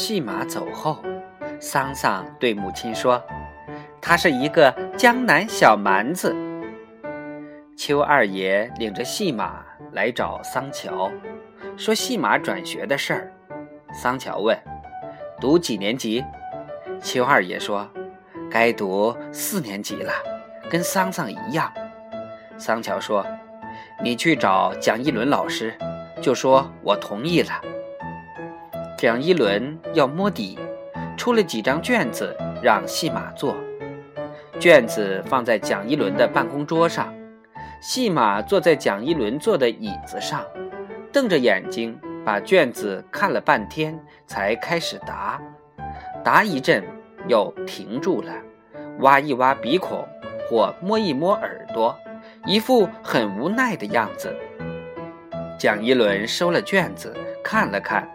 戏马走后，桑桑对母亲说：“他是一个江南小蛮子。”邱二爷领着戏马来找桑乔，说戏马转学的事儿。桑乔问：“读几年级？”邱二爷说：“该读四年级了，跟桑桑一样。”桑乔说：“你去找蒋一伦老师，就说我同意了。”蒋一伦要摸底，出了几张卷子让戏马做。卷子放在蒋一伦的办公桌上，戏马坐在蒋一伦坐的椅子上，瞪着眼睛把卷子看了半天，才开始答。答一阵，又停住了，挖一挖鼻孔，或摸一摸耳朵，一副很无奈的样子。蒋一伦收了卷子，看了看。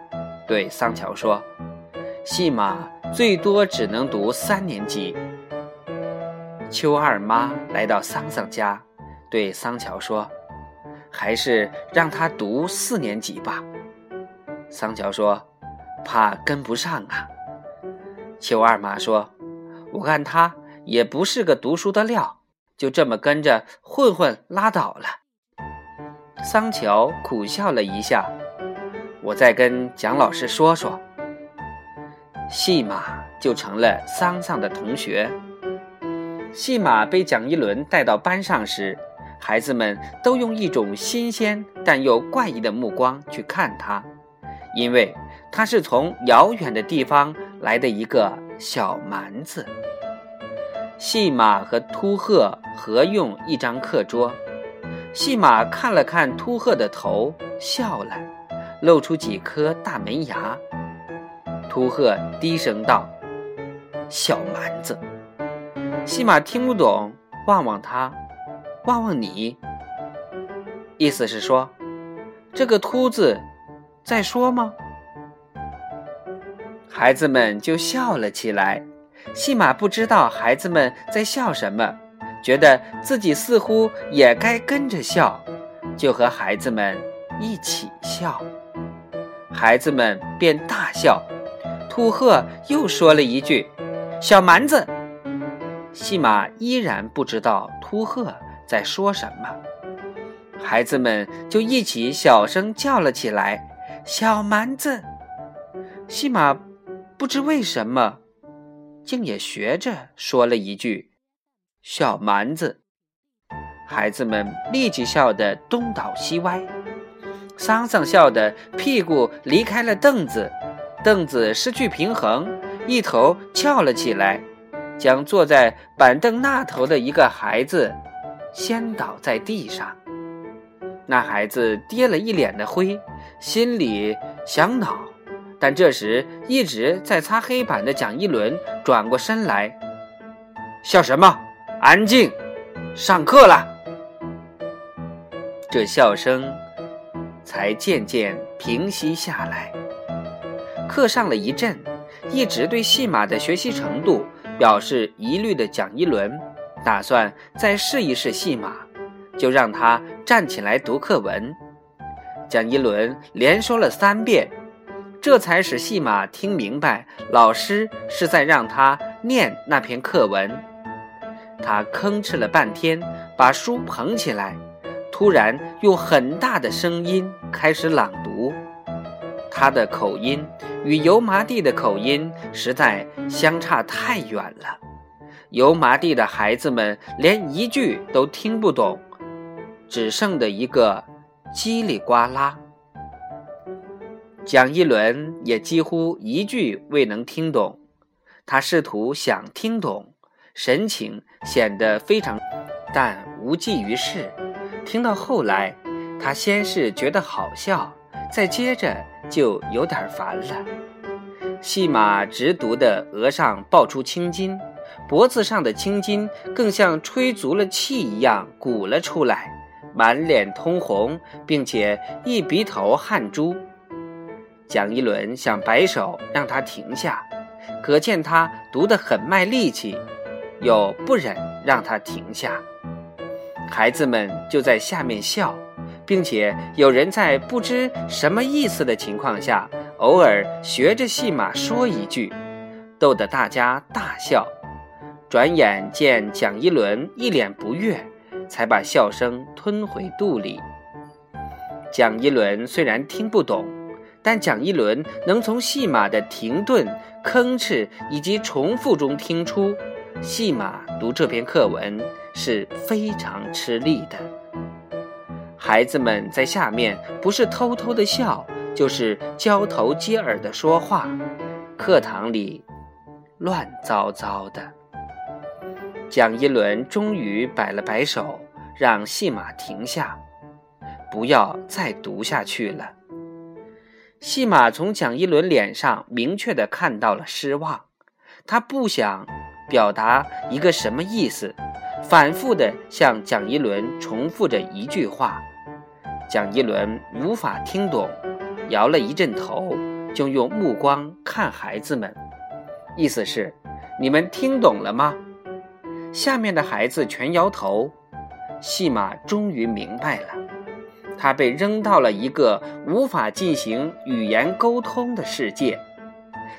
对桑乔说：“戏马最多只能读三年级。”邱二妈来到桑桑家，对桑乔说：“还是让他读四年级吧。”桑乔说：“怕跟不上啊。”邱二妈说：“我看他也不是个读书的料，就这么跟着混混拉倒了。”桑乔苦笑了一下。我再跟蒋老师说说，戏马就成了桑桑的同学。戏马被蒋一伦带到班上时，孩子们都用一种新鲜但又怪异的目光去看他，因为他是从遥远的地方来的一个小蛮子。戏马和秃鹤合用一张课桌，戏马看了看秃鹤的头，笑了。露出几颗大门牙，秃鹤低声道：“小蛮子。”西马听不懂，望望他，望望你，意思是说，这个秃子在说吗？孩子们就笑了起来。西马不知道孩子们在笑什么，觉得自己似乎也该跟着笑，就和孩子们一起笑。孩子们便大笑，秃鹤又说了一句：“小蛮子。”戏马依然不知道秃鹤在说什么，孩子们就一起小声叫了起来：“小蛮子。”戏马不知为什么，竟也学着说了一句：“小蛮子。”孩子们立即笑得东倒西歪。桑桑笑得屁股离开了凳子，凳子失去平衡，一头翘了起来，将坐在板凳那头的一个孩子掀倒在地上。那孩子跌了一脸的灰，心里想恼，但这时一直在擦黑板的蒋一伦转过身来：“笑什么？安静，上课了。”这笑声。才渐渐平息下来。课上了一阵，一直对戏马的学习程度表示疑虑的蒋一伦，打算再试一试戏马，就让他站起来读课文。蒋一伦连说了三遍，这才使戏马听明白老师是在让他念那篇课文。他吭哧了半天，把书捧起来。突然用很大的声音开始朗读，他的口音与油麻地的口音实在相差太远了，油麻地的孩子们连一句都听不懂，只剩的一个叽里呱啦。蒋一伦也几乎一句未能听懂，他试图想听懂，神情显得非常，但无济于事。听到后来，他先是觉得好笑，再接着就有点烦了。戏马直读的额上爆出青筋，脖子上的青筋更像吹足了气一样鼓了出来，满脸通红，并且一鼻头汗珠。蒋一伦想摆手让他停下，可见他读得很卖力气，又不忍让他停下。孩子们就在下面笑，并且有人在不知什么意思的情况下偶尔学着戏马说一句，逗得大家大笑。转眼见蒋一轮一脸不悦，才把笑声吞回肚里。蒋一轮虽然听不懂，但蒋一轮能从戏马的停顿、吭哧以及重复中听出，戏马读这篇课文是非常吃力的。孩子们在下面不是偷偷的笑，就是交头接耳的说话，课堂里乱糟糟的。蒋一轮终于摆了摆手，让戏马停下，不要再读下去了。戏马从蒋一轮脸上明确的看到了失望，他不想表达一个什么意思，反复的向蒋一轮重复着一句话。蒋一轮无法听懂，摇了一阵头，就用目光看孩子们，意思是：你们听懂了吗？下面的孩子全摇头，戏马终于明白了，他被扔到了一个无法进行语言沟通的世界。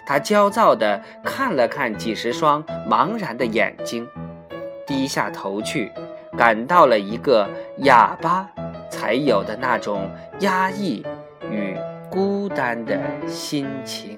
他焦躁地看了看几十双茫然的眼睛，低下头去，感到了一个哑巴才有的那种压抑与孤单的心情。